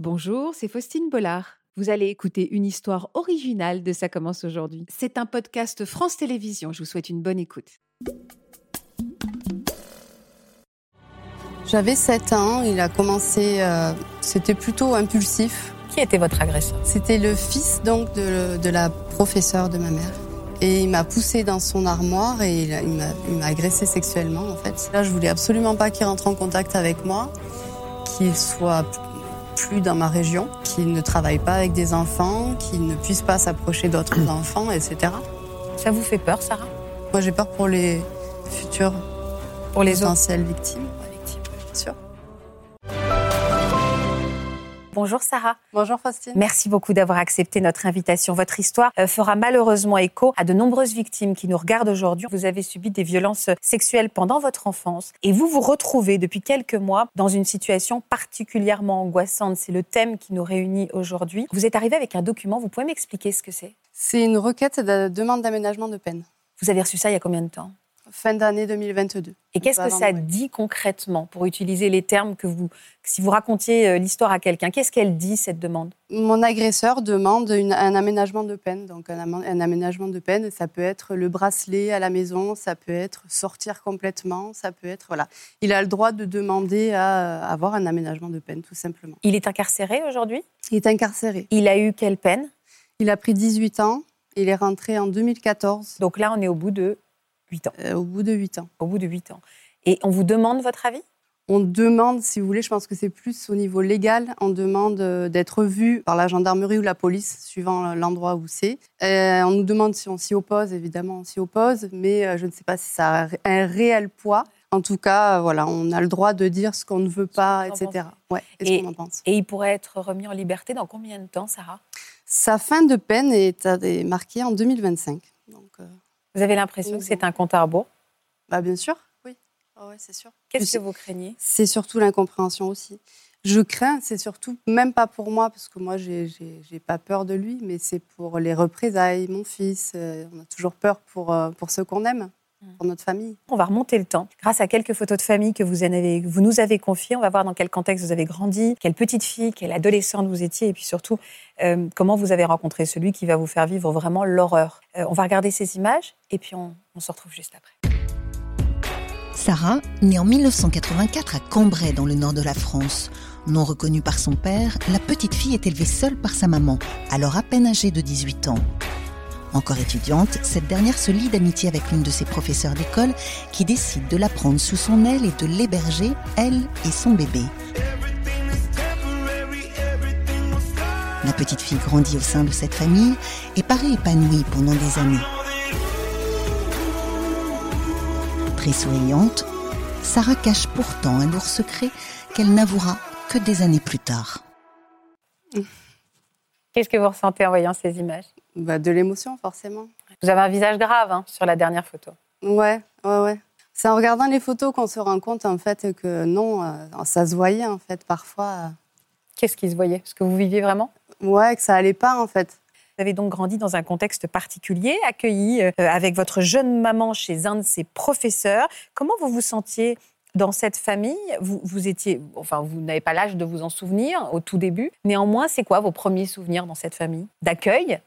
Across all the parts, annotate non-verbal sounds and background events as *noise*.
Bonjour, c'est Faustine Bollard. Vous allez écouter une histoire originale de Ça commence aujourd'hui. C'est un podcast France Télévisions. Je vous souhaite une bonne écoute. J'avais 7 ans, il a commencé, euh, c'était plutôt impulsif. Qui était votre agresseur? C'était le fils donc de, de, la professeure de ma mère. Et il m'a poussé dans son armoire et il, il m'a agressé sexuellement en fait. Là, je voulais absolument pas qu'il rentre en contact avec moi, qu'il soit plus dans ma région, qu'il ne travaille pas avec des enfants, qu'il ne puisse pas s'approcher d'autres *clears throat* enfants, etc. Ça vous fait peur, Sarah? Moi, j'ai peur pour les futures pour les potentielles victimes. victimes, bien sûr. Bonjour Sarah. Bonjour Faustine. Merci beaucoup d'avoir accepté notre invitation. Votre histoire euh, fera malheureusement écho à de nombreuses victimes qui nous regardent aujourd'hui. Vous avez subi des violences sexuelles pendant votre enfance et vous vous retrouvez depuis quelques mois dans une situation particulièrement angoissante. C'est le thème qui nous réunit aujourd'hui. Vous êtes arrivé avec un document. Vous pouvez m'expliquer ce que c'est? C'est une requête de demande d'aménagement de peine. Vous avez reçu ça il y a combien de temps? Fin d'année 2022. Et qu'est-ce que ça dit concrètement, pour utiliser les termes que vous, si vous racontiez euh, l'histoire à quelqu'un, qu'est-ce qu'elle dit cette demande? Mon agresseur demande un aménagement de peine. Donc un, un, aménagement de peine, ça peut être le bracelet à la maison, ça peut être sortir complètement, ça peut être voilà. Il a le droit de demander à avoir un aménagement de peine, tout simplement. Il est incarcéré aujourd'hui? Il est incarcéré. Il a eu quelle peine? Il a pris 18 ans. Il est rentré en 2014. Donc là, on est au bout de 8 ans. Euh, au bout de 8 ans. Au bout de 8 ans. Et on vous demande votre avis? On demande, si vous voulez, je pense que c'est plus au niveau légal, on demande euh, d'être vu par la gendarmerie ou la police, suivant l'endroit où c'est. Euh, on nous demande si on s'y oppose, évidemment, on s'y oppose, mais je ne sais pas si ça a un réel poids. En tout cas, voilà, on a le droit de dire ce qu'on ne veut pas, etc. Ouais, et, en pense. et il pourrait être remis en liberté dans combien de temps, Sarah? Sa fin de peine est, marquée en 2025. Donc, vous avez l'impression que c'est un compte à rebours? Bah, Bien sûr, oui. Oh, c'est sûr. Qu'est-ce que vous craignez? C'est surtout l'incompréhension aussi. Je crains, c'est surtout, même pas pour moi, parce que moi, j'ai pas peur de lui, mais c'est pour les représailles, mon fils. Euh, on a toujours peur pour, euh, pour ceux qu'on aime pour notre famille. On va remonter le temps. Grâce à quelques photos de famille que vous, avez, vous nous avez confiées, on va voir dans quel contexte vous avez grandi, quelle petite fille, quelle adolescente vous étiez, et puis surtout euh, comment vous avez rencontré celui qui va vous faire vivre vraiment l'horreur. Euh, on va regarder ces images, et puis on, on se retrouve juste après. Sarah, née en 1984 à Cambrai, dans le nord de la France. Non reconnue par son père, la petite fille est élevée seule par sa maman, alors à peine âgée de 18 ans. Encore étudiante, cette dernière se lie d'amitié avec l'une de ses professeurs d'école qui décide de la prendre sous son aile et de l'héberger, elle et son bébé. La petite fille grandit au sein de cette famille et paraît épanouie pendant des années. Très souriante, Sarah cache pourtant un lourd secret qu'elle n'avouera que des années plus tard. Qu'est-ce que vous ressentez en voyant ces images? Bah, De l'émotion, forcément. Vous avez un visage grave hein, sur la dernière photo. Ouais, ouais, ouais. C'est en regardant les photos qu'on se rend compte en fait que non, euh, ça se voyait en fait parfois. Qu'est-ce qui se voyait? Ce que vous viviez vraiment? Ouais, que ça allait pas en fait. Vous avez donc grandi dans un contexte particulier, accueilli euh, avec votre jeune maman chez un de ses professeurs. Comment vous vous sentiez dans cette famille, vous, vous étiez, enfin, vous n'avez pas l'âge de vous en souvenir au tout début. Néanmoins, c'est quoi vos premiers souvenirs dans cette famille D'accueil?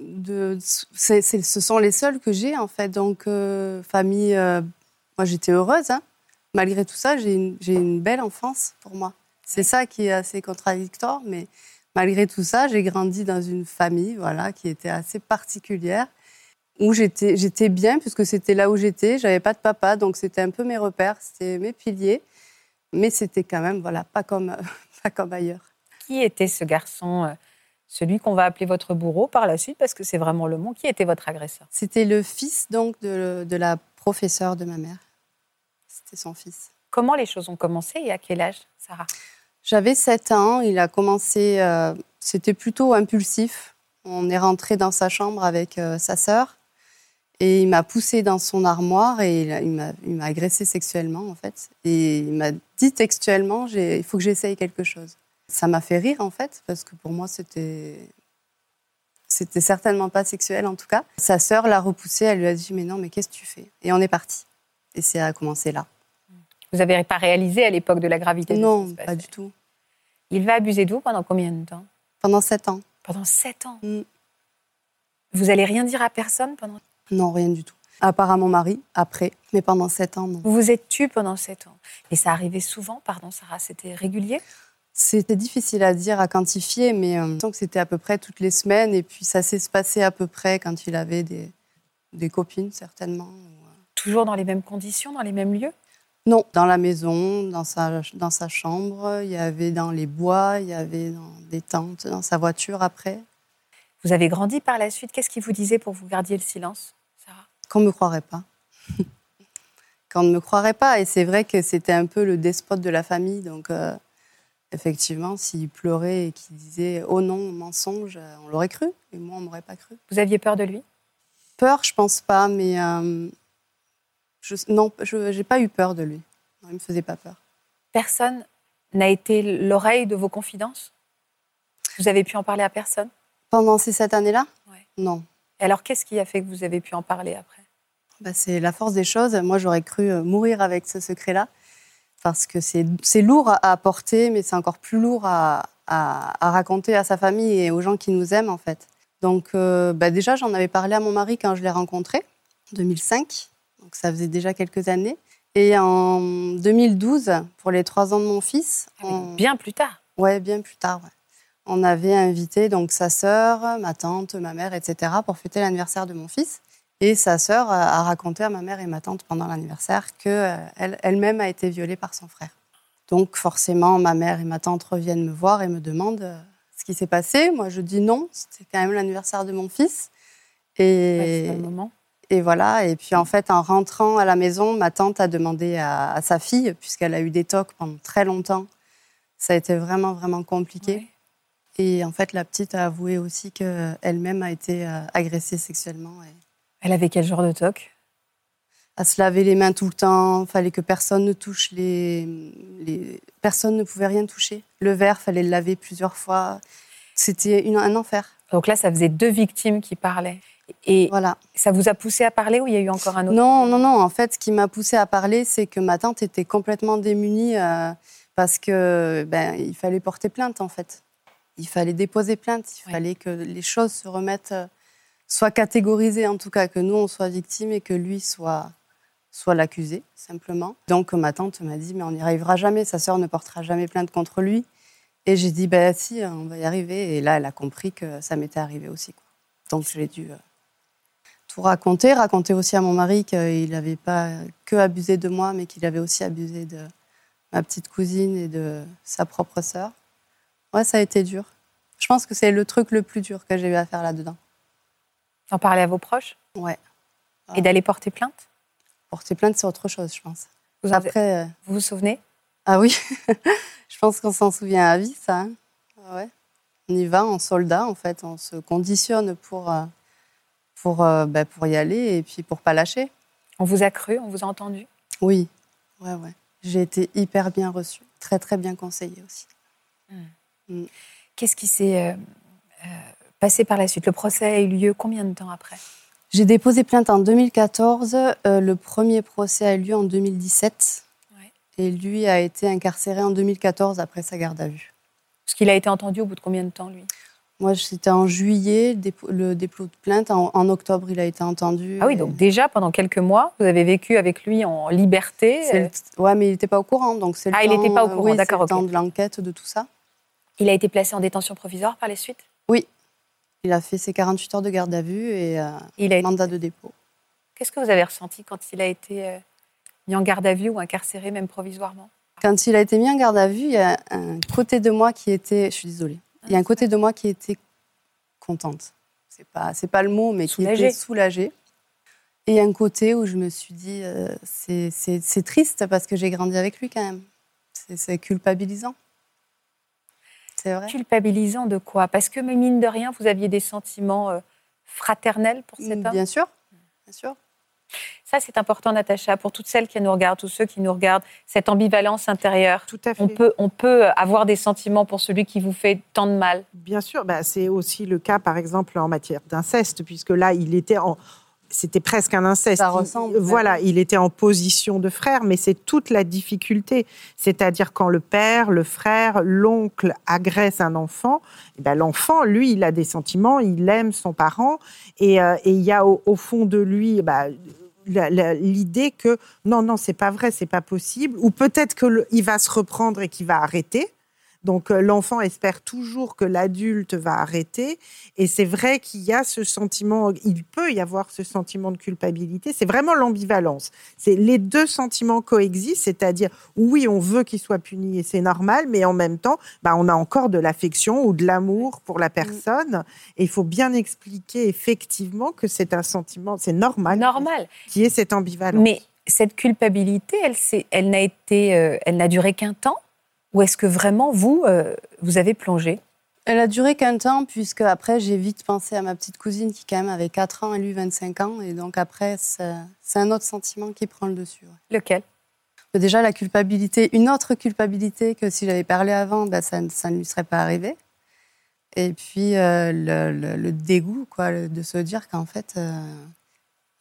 De, Ce sont les seuls que j'ai, en fait. Donc, euh, famille, euh, moi, j'étais heureuse. Hein. Malgré tout ça, j'ai une, une, belle enfance pour moi. C'est ça qui est assez contradictoire, mais malgré tout ça, j'ai grandi dans une famille, voilà, qui était assez particulière où j'étais, j'étais bien, puisque c'était là où j'étais. J'avais pas de papa, donc c'était un peu mes repères, c'était mes piliers. Mais c'était quand même, voilà, pas comme, *laughs* pas comme ailleurs. Qui était ce garçon, euh, celui qu'on va appeler votre bourreau par la suite, parce que c'est vraiment le mot. Qui était votre agresseur? C'était le fils donc de, de la professeure de ma mère. C'était son fils. Comment les choses ont commencé et à quel âge, Sarah? J'avais 7 ans. Il a commencé, euh, c'était plutôt impulsif. On est rentré dans sa chambre avec euh, sa sœur. Et il m'a poussé dans son armoire et il m'a agressé sexuellement, en fait. Et il m'a dit textuellement il faut que j'essaye quelque chose. Ça m'a fait rire, en fait, parce que pour moi, c'était. C'était certainement pas sexuel, en tout cas. Sa sœur l'a repoussé, elle lui a dit Mais non, mais qu'est-ce que tu fais? Et on est parti. Et ça a commencé là. Vous n'avez pas réalisé à l'époque de la gravité Non, pas du tout. Il va abuser de vous pendant combien de temps? Pendant sept ans. Pendant sept ans? Mm. Vous allez rien dire à personne pendant. Non, rien du tout. À part à mon mari, après. Mais pendant sept ans, non. Vous vous êtes tu pendant sept ans. Et ça arrivait souvent, pardon Sarah, c'était régulier? C'était difficile à dire, à quantifier, mais euh, que c'était à peu près toutes les semaines. Et puis ça s'est passé à peu près quand il avait des, des copines, certainement. Toujours dans les mêmes conditions, dans les mêmes lieux? Non, dans la maison, dans sa, dans sa chambre, il y avait dans les bois, il y avait dans des tentes, dans sa voiture après. Vous avez grandi par la suite? Qu'est-ce qu'il vous disait pour que vous gardiez le silence, Qu'on ne me croirait pas. *laughs* Qu'on ne me croirait pas. Et c'est vrai que c'était un peu le despote de la famille. Donc, euh, effectivement, s'il pleurait et qu'il disait « Oh non, mensonge euh, », on l'aurait cru. Et moi, on ne m'aurait pas cru. Vous aviez peur de lui? Peur, je pense pas, mais euh, je, non, je n'ai pas eu peur de lui. Non, il me faisait pas peur. Personne n'a été l'oreille de vos confidences? Vous avez pu en parler à personne? Pendant ces sept années-là? Ouais. Non. Et Alors, qu'est-ce qui a fait que vous avez pu en parler après? Bah, c'est la force des choses. Moi, j'aurais cru euh, mourir avec ce secret-là. Parce que c'est lourd à à porter, mais c'est encore plus lourd à, à- à raconter à sa famille et aux gens qui nous aiment, en fait. Donc, euh, bah, déjà, j'en avais parlé à mon mari quand je l'ai rencontré, en 2005. Donc, ça faisait déjà quelques années. Et en 2012, pour les trois ans de mon fils, on- Bien plus tard. Ouais, bien plus tard. ouais. On avait invité donc sa sœur, ma tante, ma mère, etc. pour fêter l'anniversaire de mon fils. Et sa sœur a raconté à ma mère et ma tante pendant l'anniversaire qu'elle elle-même a été violée par son frère. Donc forcément, ma mère et ma tante reviennent me voir et me demandent euh, ce qui s'est passé. Moi, je dis non, c'était quand même l'anniversaire de mon fils. Et, le moment. et voilà. Et puis en fait, en rentrant à la maison, ma tante a demandé à, à sa fille, puisqu'elle a eu des tocs pendant très longtemps. Ça a été vraiment, vraiment compliqué. Ouais. Et en fait, la petite a avoué aussi qu'elle-même a été euh, agressée sexuellement. Et Elle avait quel genre de toc? à se laver les mains tout le temps, fallait que personne ne touche les, les... Personne ne pouvait rien toucher. Le verre, fallait le laver plusieurs fois. C'était une- un enfer. Donc là, ça faisait deux victimes qui parlaient. Et Voilà. ça vous a poussé à parler ou il y a eu encore un autre? Non, non, non. En fait, ce qui m'a poussée à parler, c'est que ma tante était complètement démunie euh, parce que ben, il fallait porter plainte, en fait. Il fallait déposer plainte. Il Oui. fallait que les choses se remettent, euh, soient catégorisées, en tout cas, que nous, on soit victime et que lui soit, soit l'accusé, simplement. Donc, ma tante m'a dit, mais on n'y arrivera jamais. Sa sœur ne portera jamais plainte contre lui. Et j'ai dit, ben si, on va y arriver. Et là, elle a compris que ça m'était arrivé aussi. quoi. Donc, j'ai dû euh, tout raconter, raconter aussi à mon mari qu'il n'avait pas que abusé de moi, mais qu'il avait aussi abusé de ma petite cousine et de sa propre sœur. Ouais, ça a été dur. Je pense que c'est le truc le plus dur que j'ai eu à faire là-dedans. D'en parler à vos proches Ouais. et d'aller porter plainte Porter plainte, c'est autre chose, je pense. vous, Après, euh, vous vous souvenez? Ah oui, *laughs* je pense qu'on s'en souvient à vie, ça. hein. Ah Ouais. On y va en soldat, en fait. On se conditionne pour, euh, pour, euh, ben, pour y aller et puis pour pas lâcher. On vous a cru, on vous a entendu? Oui, ouais, ouais. J'ai été hyper bien reçue, très très bien conseillée aussi. Qu'est-ce qui s'est euh, euh, passé par la suite? Le procès a eu lieu combien de temps après? J'ai déposé plainte en 2014. euh, le premier procès a eu lieu en 2017. Ouais. Et lui a été incarcéré en 2014 après sa garde à vue. Parce qu'il a été entendu au bout de combien de temps, lui? Moi, c'était en juillet, le dépôt- de plainte. En, en octobre, il a été entendu. Ah oui, donc déjà, pendant quelques mois, vous avez vécu avec lui en liberté. le- Ouais, mais il n'était pas au courant. Donc c'est Ah, il n'était pas au courant, oui, d'accord, le ok. temps de l'enquête, de tout ça. Il a été placé en détention provisoire par la suite? Il a fait ses 48 heures de garde à vue et euh, Il a été- mandat de dépôt. Qu'est-ce que vous avez ressenti quand il a été euh, mis en garde à vue ou incarcéré, même provisoirement? Quand il a été mis en garde à vue, il y a un côté de moi qui était, je suis désolée, il y a un côté de moi qui était contente. C'est pas, c'est pas le mot, mais qui était soulagée. Et un côté où je me suis dit, euh, c'est, triste parce que j'ai grandi avec lui quand même. C'est culpabilisant. C'est vrai. Culpabilisant de quoi? Parce que, mais mine de rien, vous aviez des sentiments euh, fraternels pour cet homme? Bien sûr, bien sûr. Ça, c'est important, Natacha, pour toutes celles qui nous regardent, tous ceux qui nous regardent, cette ambivalence intérieure. Tout à fait. On peut, on peut avoir des sentiments pour celui qui vous fait tant de mal. Bien sûr, bah, c'est aussi le cas, par exemple, en matière d'inceste, puisque là, il était en, c'était presque un inceste. Ça Il- ressemble, voilà, il était en position de frère, mais c'est toute la difficulté. C'est-à-dire quand le père, le frère, l'oncle agresse un enfant, eh ben, l'enfant, lui, il a des sentiments, il aime son parent, et euh, et il y a au, au fond de lui. bah, l'idée que non non c'est pas vrai c'est pas possible ou peut-être que le- il va se reprendre et qu'il va arrêter donc euh, l'enfant espère toujours que l'adulte va arrêter et c'est vrai qu'il y a ce sentiment, il peut y avoir ce sentiment de culpabilité. C'est vraiment l'ambivalence. C'est les deux sentiments coexistent, c'est-à-dire oui, on veut qu'il soit puni et c'est normal, mais en même temps, bah, on a encore de l'affection ou de l'amour pour la personne. Et il faut bien expliquer effectivement que c'est un sentiment, c'est normal, Normal. qui est cette ambivalence. Mais cette culpabilité, elle, elle n'a été, euh, elle n'a duré qu'un temps Ou est-ce que vraiment, vous, euh, vous avez plongé? Elle a duré qu'un temps, puisque après, j'ai vite pensé à ma petite cousine qui, quand même, avait 4 ans et lui 25 ans. Et donc, après, c'est un autre sentiment qui prend le dessus. ouais. Lequel? Déjà, la culpabilité, une autre culpabilité que si j'avais parlé avant, ben, ça, ne- ça ne lui serait pas arrivé. Et puis, euh, le, le- le dégoût, quoi, de se dire qu'en fait, euh,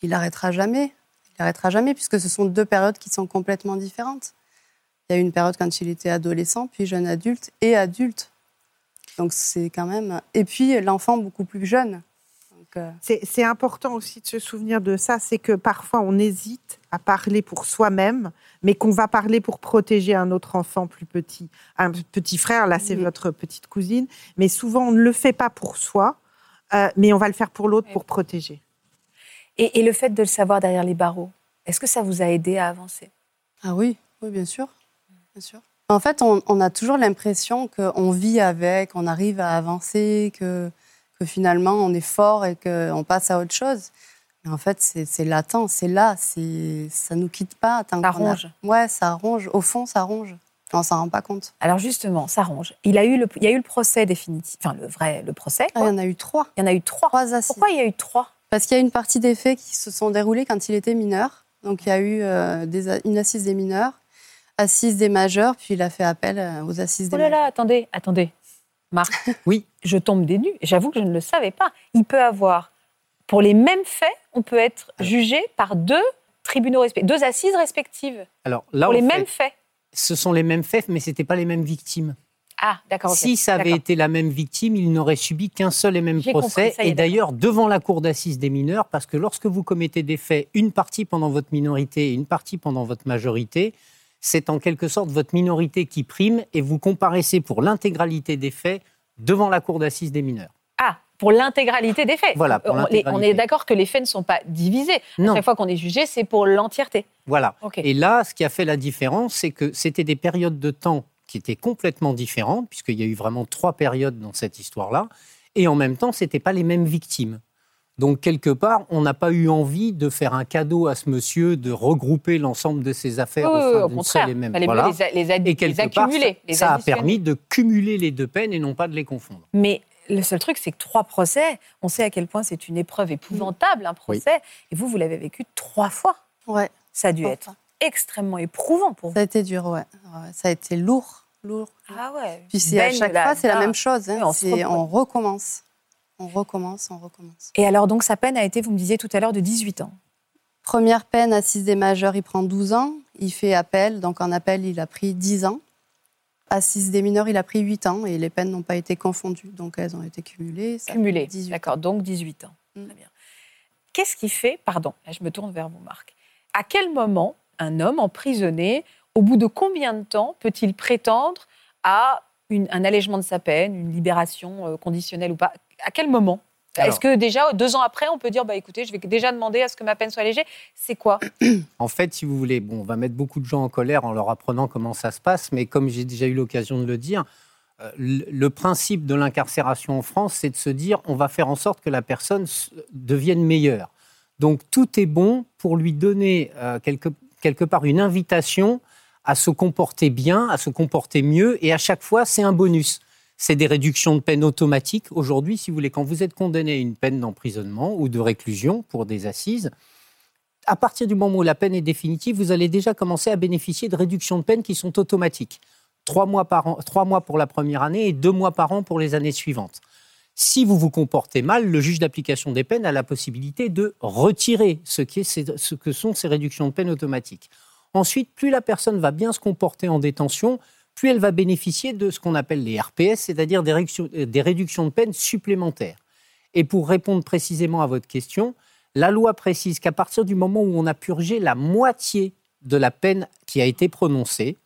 il arrêtera jamais. Il arrêtera jamais, puisque ce sont deux périodes qui sont complètement différentes. Il y a eu une période quand il était adolescent, puis jeune adulte et adulte. Donc, c'est quand même. Et puis, l'enfant beaucoup plus jeune. Donc, euh, C'est important aussi de se souvenir de ça, c'est que parfois on hésite à parler pour soi-même, mais qu'on va parler pour protéger un autre enfant plus petit, un petit frère, là c'est Oui. votre petite cousine, mais souvent on ne le fait pas pour soi, euh, mais on va le faire pour l'autre Oui. pour protéger. et, et le fait de le savoir derrière les barreaux, est-ce que ça vous a aidé à avancer? Ah oui, oui, bien sûr. Bien sûr. En fait, on, on a toujours l'impression qu'on vit avec, on arrive à avancer, que, que finalement on est fort et qu'on passe à autre chose. Mais en fait, c'est latent, c'est là, ça ne nous quitte pas. Tant Ça qu'on a- ronge. Ouais, ça ronge. Au fond, ça ronge. On s'en rend pas compte. Alors justement, ça ronge. Il, a eu le, il y a eu le procès définitif, enfin le vrai, le procès. Ah, il y en a eu trois. il y en a eu trois. Trois assises. Pourquoi il y a eu trois? Parce qu'il y a une partie des faits qui se sont déroulés quand il était mineur. Donc il y a eu euh, des une assise des mineurs, assise des majeurs, puis il a fait appel euh, aux assises des Oh là là, attendez, attendez. Marc, *laughs* Oui. je tombe des nues. J'avoue que je ne le savais pas. Il peut avoir, pour les mêmes faits, on peut être jugé par deux tribunaux respectifs, deux assises respectives, Alors là, pour les fait, mêmes faits. ce sont les mêmes faits, mais c'était pas les mêmes victimes. Ah, d'accord. Si ça avait été la même victime, il n'aurait subi qu'un seul et même procès. compris, et d'ailleurs, devant la cour d'assises des mineurs, parce que lorsque vous commettez des faits, une partie pendant votre minorité et une partie pendant votre majorité, c'est en quelque sorte votre minorité qui prime et vous comparaissez pour l'intégralité des faits devant la cour d'assises des mineurs. Ah, pour l'intégralité des faits. Voilà, pour on, est d'accord que les faits ne sont pas divisés. Non. Chaque fois qu'on est jugé, c'est pour l'entièreté. Voilà. Et là, ce qui a fait la différence, c'est que c'était des périodes de temps qui étaient complètement différentes, puisqu'il y a eu vraiment trois périodes dans cette histoire-là, et en même temps, ce n'étaient pas les mêmes victimes. Donc, quelque part, on n'a pas eu envie de faire un cadeau à ce monsieur, de regrouper l'ensemble de ses affaires Oui, au sein d'une seule et même. Voilà. les, les, Et les quelque part, accumuler. les ça a permis de cumuler les deux peines et non pas de les confondre. Mais le seul truc, c'est que trois procès, on sait à quel point c'est une épreuve épouvantable, un procès. Et vous, vous l'avez vécu trois fois. Ouais. Ça a dû être extrêmement éprouvant pour vous. Ça a été dur, ouais. Ça a été lourd, lourd. Ah ouais. Puis c'est à chaque fois, c'est la même chose. hein. Oui, on recommence. On recommence, on recommence. Et alors, donc, sa peine a été, vous me disiez tout à l'heure, de 18 ans. Première peine, assise des majeurs, il prend 12 ans. Il fait appel, donc en appel, il a pris 10 ans. Assise des mineurs, il a pris 8 ans et les peines n'ont pas été confondues. Donc elles ont été cumulées. ça fait Cumulé. 18 ans. D'accord, donc 18 ans. Mm. Très bien. Qu'est-ce qui fait, pardon, là je me tourne vers vous, Marc, à quel moment un homme emprisonné, au bout de combien de temps peut-il prétendre à une- un allègement de sa peine, une libération euh, conditionnelle ou pas À quel moment? Est-ce que déjà, deux ans après, on peut dire, bah, écoutez, je vais déjà demander à ce que ma peine soit allégée? C'est quoi? *clears throat* En fait, si vous voulez, bon, on va mettre beaucoup de gens en colère en leur apprenant comment ça se passe, mais comme j'ai déjà eu l'occasion de le dire, euh, le principe de l'incarcération en France, c'est de se dire on va faire en sorte que la personne devienne meilleure. Donc tout est bon pour lui donner euh, quelque, quelque part une invitation à se comporter bien, à se comporter mieux, et à chaque fois, c'est un bonus. C'est des réductions de peine automatiques. Aujourd'hui, si vous voulez, quand vous êtes condamné à une peine d'emprisonnement ou de réclusion pour des assises, à partir du moment où la peine est définitive, vous allez déjà commencer à bénéficier de réductions de peine qui sont automatiques. Trois mois, par an, trois mois pour la première année et deux mois par an pour les années suivantes. Si vous vous comportez mal, le juge d'application des peines a la possibilité de retirer ce, qui est ce que sont ces réductions de peine automatiques. Ensuite, plus la personne va bien se comporter en détention, plus elle va bénéficier de ce qu'on appelle les RPS, c'est-à-dire des réductions, euh, des réductions de peine supplémentaires. Et pour répondre précisément à votre question, la loi précise qu'à partir du moment où on a purgé la moitié de la peine qui a été prononcée,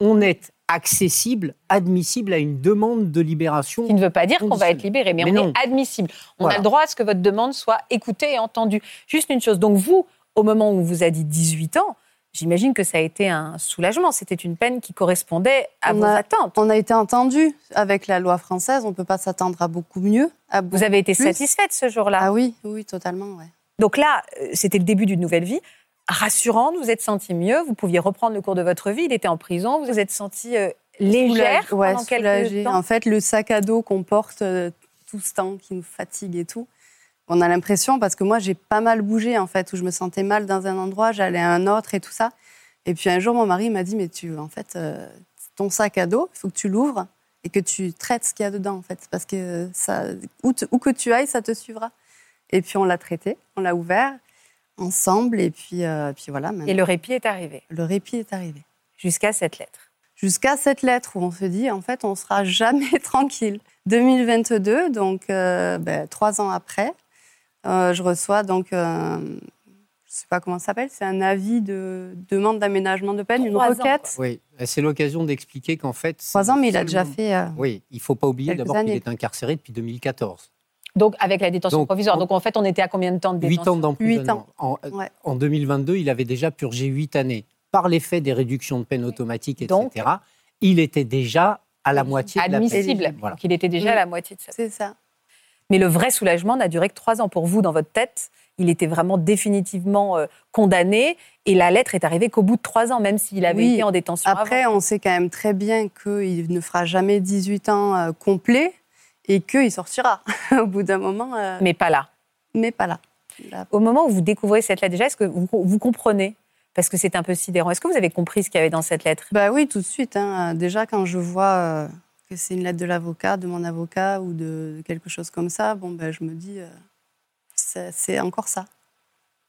on est accessible, admissible à une demande de libération. Qui ne veut pas dire qu'on va être libéré, mais, Mais on non. est admissible. On Voilà. a le droit à ce que votre demande soit écoutée et entendue. Juste une chose, donc vous, au moment où on vous a dit 18 ans, j'imagine que ça a été un soulagement. C'était une peine qui correspondait à On vos a- attentes. On a été entendu avec la loi française, on ne peut pas s'attendre à beaucoup mieux. à Vous avez été plus. satisfaite ce jour-là. Ah oui, oui, totalement, ouais. Donc là, euh, c'était le début d'une nouvelle vie. Rassurante, vous êtes senti mieux, vous pouviez reprendre le cours de votre vie. Il était en prison, vous vous êtes senti euh, légère Soulagée, ouais, pendant quelques soulagée. temps. En fait, le sac à dos qu'on porte euh, tout ce temps, qui nous fatigue et tout, on a l'impression, parce que moi, j'ai pas mal bougé, en fait, où je me sentais mal dans un endroit, j'allais à un autre et tout ça. Et puis un jour, mon mari m'a dit, mais tu, en fait, euh, ton sac à dos, il faut que tu l'ouvres et que tu traites ce qu'il y a dedans, en fait, parce que ça, où, te- où que tu ailles, ça te suivra. Et puis on l'a traité, on l'a ouvert ensemble, et puis, euh, puis voilà, Et le répit est arrivé, le répit est arrivé jusqu'à cette lettre. jusqu'à cette lettre où on se dit en fait on sera jamais *laughs* tranquille. 2022, donc euh, ben, trois ans après, euh, je reçois donc euh, je sais pas comment ça s'appelle, c'est un avis de demande d'aménagement de peine, une ans, requête. Oui, c'est l'occasion d'expliquer qu'en fait. Trois ans, mais il a déjà fait. euh, Oui, il ne faut pas oublier d'abord qu'il est incarcéré depuis 2014. Donc avec la détention Donc, provisoire. on- Donc en fait, on était à combien de temps de Huit détention ans d'emprisonnement. Huit ans. En, Ouais. en 2022, il avait déjà purgé huit années. Par l'effet des réductions de peine automatiques, etc., Donc- il était déjà à la moitié de la peine. admissible. Voilà. Donc il était déjà à la moitié de sa C'est ça. Mais le vrai soulagement n'a duré que trois ans pour vous dans votre tête. Il était vraiment définitivement euh, condamné et la lettre est arrivée qu'au bout de trois ans, même s'il avait Oui. été en détention Après, avant. on sait quand même très bien qu'il ne fera jamais 18 ans euh, complets et qu'il sortira *laughs* au bout d'un moment, euh, Mais pas là. mais pas là. Là, Au moment où vous découvrez cette lettre, déjà, est-ce que vous, vous comprenez? Parce que c'est un peu sidérant. Est-ce que vous avez compris ce qu'il y avait dans cette lettre? Bah oui, tout de suite. hein. Déjà, quand je vois que c'est une lettre de l'avocat, de mon avocat ou de quelque chose comme ça, bon, ben, je me dis, euh, c'est encore ça.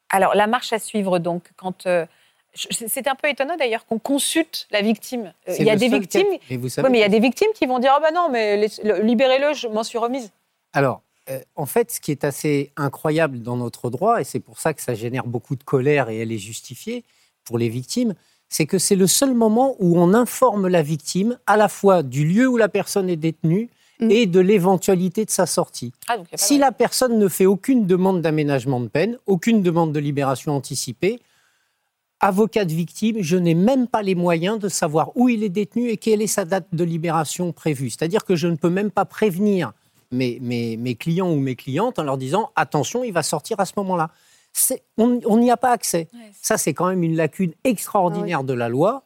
Alors, la marche à suivre, donc, quand. euh, c'est un peu étonnant d'ailleurs qu'on consulte la victime. Euh, Il y a des victimes. Mais vous savez Oui, mais il y a des victimes qui vont dire Ah ben non, mais libérez-le, je m'en suis remise. Alors, euh, en fait, ce qui est assez incroyable dans notre droit, et c'est pour ça que ça génère beaucoup de colère et elle est justifiée pour les victimes, c'est que c'est le seul moment où on informe la victime à la fois du lieu où la personne est détenue Mm. et de l'éventualité de sa sortie. Ah, donc Si de- la personne ne fait aucune demande d'aménagement de peine, aucune demande de libération anticipée, avocat de victime, je n'ai même pas les moyens de savoir où il est détenu et quelle est sa date de libération prévue. C'est-à-dire que je ne peux même pas prévenir mes, mes- mes clients ou mes clientes en leur disant attention, il va sortir à ce moment-là. On n'y a pas accès. Ouais, Ça, c'est quand même une lacune extraordinaire de la loi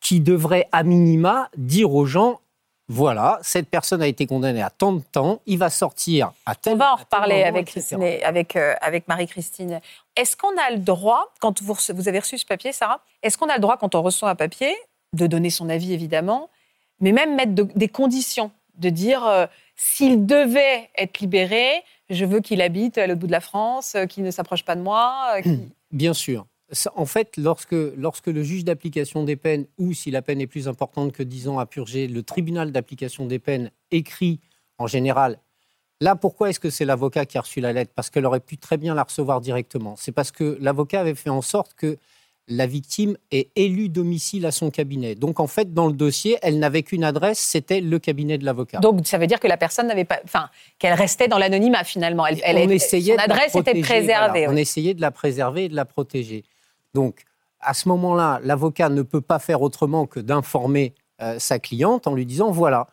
qui devrait, à minima, dire aux gens voilà, cette personne a été condamnée à tant de temps, il va sortir à tel On va en reparler moment, avec. Christine et- avec, euh, avec Marie-Christine. Est-ce qu'on a le droit, quand vous, rece- vous avez reçu ce papier, Sarah, est-ce qu'on a le droit, quand on reçoit un papier, de donner son avis, évidemment, mais même mettre de- des conditions, de dire euh, s'il devait être libéré, je veux qu'il habite à l'autre bout de la France, euh, qu'il ne s'approche pas de moi. euh, *clears throat* Bien sûr. En fait, lorsque, lorsque le juge d'application des peines, ou si la peine est plus importante que 10 ans à purger, le tribunal d'application des peines écrit en général. Là, pourquoi est-ce que c'est l'avocat qui a reçu la lettre? Parce qu'elle aurait pu très bien la recevoir directement. C'est parce que l'avocat avait fait en sorte que la victime ait élu domicile à son cabinet. Donc, en fait, dans le dossier, elle n'avait qu'une adresse, c'était le cabinet de l'avocat. Donc ça veut dire que la personne n'avait pas, enfin, qu'elle restait dans l'anonymat finalement. Elle, elle on est- essayait son de la adresse était protéger, préservée. voilà. On essayait de la préserver et de la protéger. Donc, à ce moment-là, l'avocat ne peut pas faire autrement que d'informer euh, sa cliente en lui disant voilà,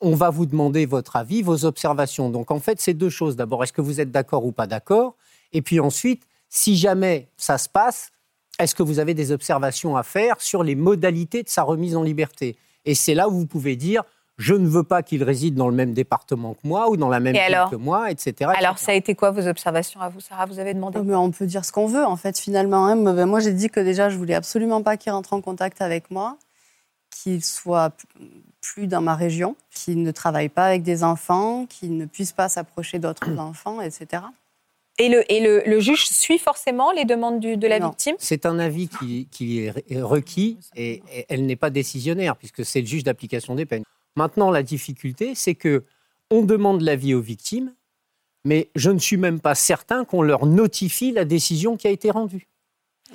on va vous demander votre avis, vos observations. Donc, en fait, c'est deux choses. D'abord, est-ce que vous êtes d'accord ou pas d'accord? Et puis ensuite, si jamais ça se passe, est-ce que vous avez des observations à faire sur les modalités de sa remise en liberté? Et c'est là où vous pouvez dire je ne veux pas qu'il réside dans le même département que moi ou dans la même ville alors que moi, etc. Alors ça a été quoi vos observations à vous, Sarah? Vous avez demandé? Oh, mais on peut dire ce qu'on veut, en fait, finalement. hein. Moi, ben, moi, j'ai dit que déjà, je voulais absolument pas qu'il rentre en contact avec moi, qu'il soit plus dans ma région, qu'il ne travaille pas avec des enfants, qu'il ne puisse pas s'approcher d'autres *clears throat* enfants, etc. Et, le, et le, le juge suit forcément les demandes du- de la Non. victime C'est un avis qui, qui est re- requis et, et elle n'est pas décisionnaire puisque c'est le juge d'application des peines. Maintenant, la difficulté, c'est que on demande l'avis aux victimes, mais je ne suis même pas certain qu'on leur notifie la décision qui a été rendue.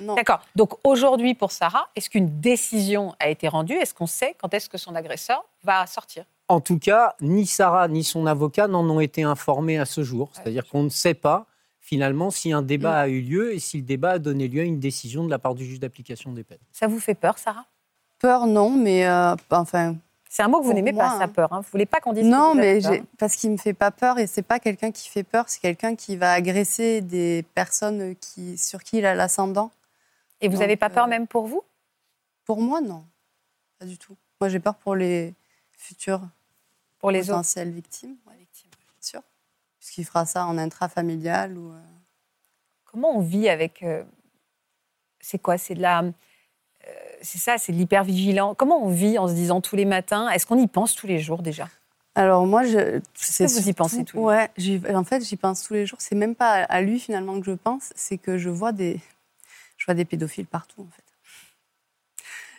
Non. D'accord. Donc aujourd'hui, pour Sarah, est-ce qu'une décision a été rendue? Est-ce qu'on sait quand est-ce que son agresseur va sortir? En tout cas, ni Sarah ni son avocat n'en ont été informés à ce jour. C'est-à-dire qu'on ne sait pas finalement si un débat a eu lieu et si le débat a donné lieu à une décision de la part du juge d'application des peines. Ça vous fait peur, Sarah? Peur, non, mais euh, enfin, C'est un mot que vous n'aimez pas, moi, ça hein. peur. Hein. Vous voulez pas qu'on dise que non, vous mais peur. j'ai- parce qu'il me fait pas peur et c'est pas quelqu'un qui fait peur, c'est quelqu'un qui va agresser des personnes qui, sur qui il a l'ascendant. Et vous n'avez pas peur euh, même pour vous? Pour moi, non, pas du tout. Moi, j'ai peur pour les futures Pour les autres potentielles victimes, ouais. Puisqu'il fera ça en intrafamilial ou. euh, Comment on vit avec. euh, c'est quoi? C'est de la. euh, c'est ça, c'est de l'hypervigilance. Comment on vit en se disant tous les matins? Est-ce qu'on y pense tous les jours déjà? Alors moi, je. que vous y pensez tous Ouais, en fait, j'y pense tous les jours. C'est même pas à lui finalement que je pense, c'est que je vois des, je vois des pédophiles partout en fait.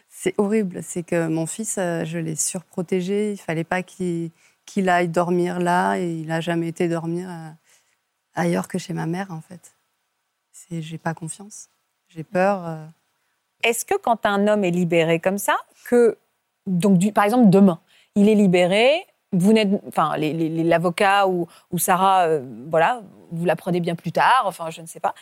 C'est horrible. C'est que mon fils, je l'ai surprotégé. Il fallait pas qu'il qu'il aille dormir là et il a jamais été dormir euh, ailleurs que chez ma mère en fait. J'ai pas confiance. J'ai peur. euh, Est-ce que quand un homme est libéré comme ça, que donc par exemple demain, il est libéré, vous n'êtes, enfin l'avocat ou, ou Sarah, euh, voilà, vous la prenez bien plus tard, enfin je ne sais pas.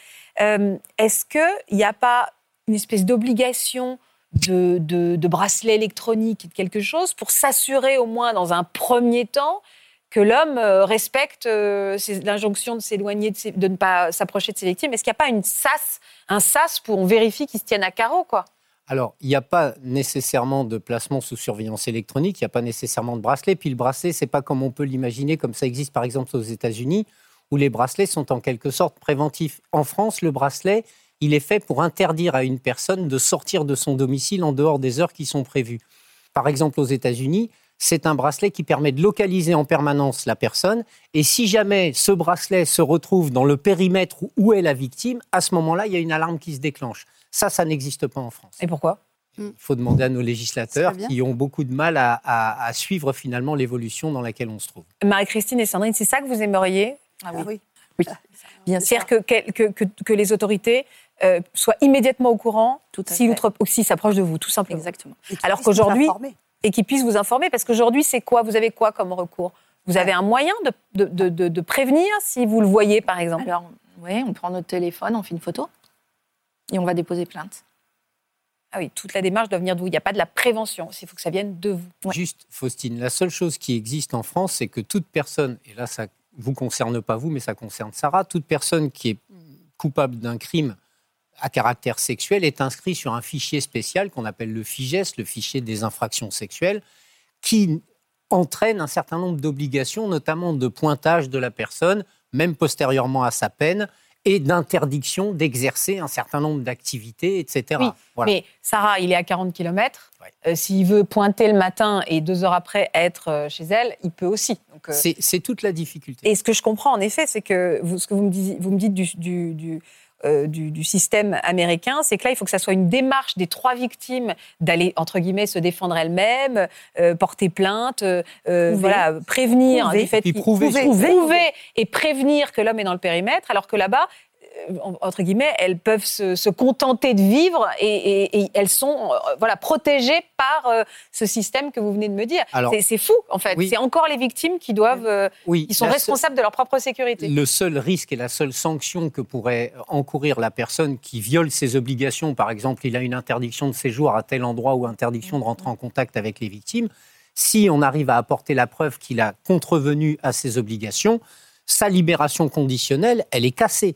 Est-ce qu'il n'y a pas une espèce d'obligation de, de- de bracelet électronique, de quelque chose, pour s'assurer au moins dans un premier temps que l'homme euh, respecte euh, l'injonction de s'éloigner, de, de ne pas s'approcher de ses victimes Est-ce qu'il n'y a pas une sas, un sas pour on vérifie qu'ils se tiennent à carreau, quoi? Alors, il n'y a pas nécessairement de placement sous surveillance électronique, il n'y a pas nécessairement de bracelet. Puis le bracelet, c'est pas comme on peut l'imaginer, comme ça existe par exemple aux États-Unis, où les bracelets sont en quelque sorte préventifs. En France, le bracelet, il est fait pour interdire à une personne de sortir de son domicile en dehors des heures qui sont prévues. Par exemple, aux États-Unis, c'est un bracelet qui permet de localiser en permanence la personne. Et si jamais ce bracelet se retrouve dans le périmètre où est la victime, à ce moment-là, il y a une alarme qui se déclenche. Ça, ça n'existe pas en France. Et pourquoi? Il faut demander à nos législateurs qui ont beaucoup de mal à, à- à suivre finalement l'évolution dans laquelle on se trouve. Marie-Christine et Sandrine, c'est ça que vous aimeriez? Ah oui. Bien sûr. C'est-à-dire que, que, que- que les autorités euh, soient immédiatement au courant ou s'ils s'approchent de vous, tout simplement. Exactement. Alors qu'aujourd'hui, et qu'ils puissent vous informer, parce qu'aujourd'hui, c'est quoi Vous avez quoi comme recours? Vous avez un moyen de, de, de- de- de prévenir si vous le voyez, par exemple? Alors, oui, on prend notre téléphone, on fait une photo et on va déposer plainte. Ah oui, toute la démarche doit venir de vous. Il n'y a pas de la prévention. Il faut que ça vienne de vous. Ouais. Juste, Faustine, la seule chose qui existe en France, c'est que toute personne, et là ça vous concerne pas vous, mais ça concerne Sarah, toute personne qui est coupable d'un crime à caractère sexuel est inscrite sur un fichier spécial qu'on appelle le FIGES, le fichier des infractions sexuelles, qui entraîne un certain nombre d'obligations, notamment de pointage de la personne, même postérieurement à sa peine, et d'interdiction d'exercer un certain nombre d'activités, etc. Oui, Voilà. Mais Sarah, il est à 40 km. Ouais. S'il veut pointer le matin et deux heures après être euh, chez elle, il peut aussi. Euh, C'est toute la difficulté. Et ce que je comprends en effet, c'est que vous, ce que vous me, disiez- vous me dites du, du, du, euh, du- du système américain, c'est que là, il faut que ça soit une démarche des trois victimes d'aller, entre guillemets, se défendre elles-mêmes, euh, porter plainte, euh, euh, Prouver. voilà, prévenir Prouver. du fait prouver. prouver, prouver et prévenir que l'homme est dans le périmètre, alors que là-bas, entre guillemets, elles peuvent se, se contenter de vivre et, et- et elles sont euh, voilà, protégées par euh, ce système que vous venez de me dire. C'est- fou, en fait. Oui. C'est encore les victimes qui doivent, euh, Oui, sont seule- responsables de leur propre sécurité. Le seul risque et la seule sanction que pourrait encourir la personne qui viole ses obligations, par exemple, il a une interdiction de séjour à tel endroit ou interdiction de rentrer en contact avec les victimes, si on arrive à apporter la preuve qu'il a contrevenu à ses obligations, sa libération conditionnelle, elle est cassée.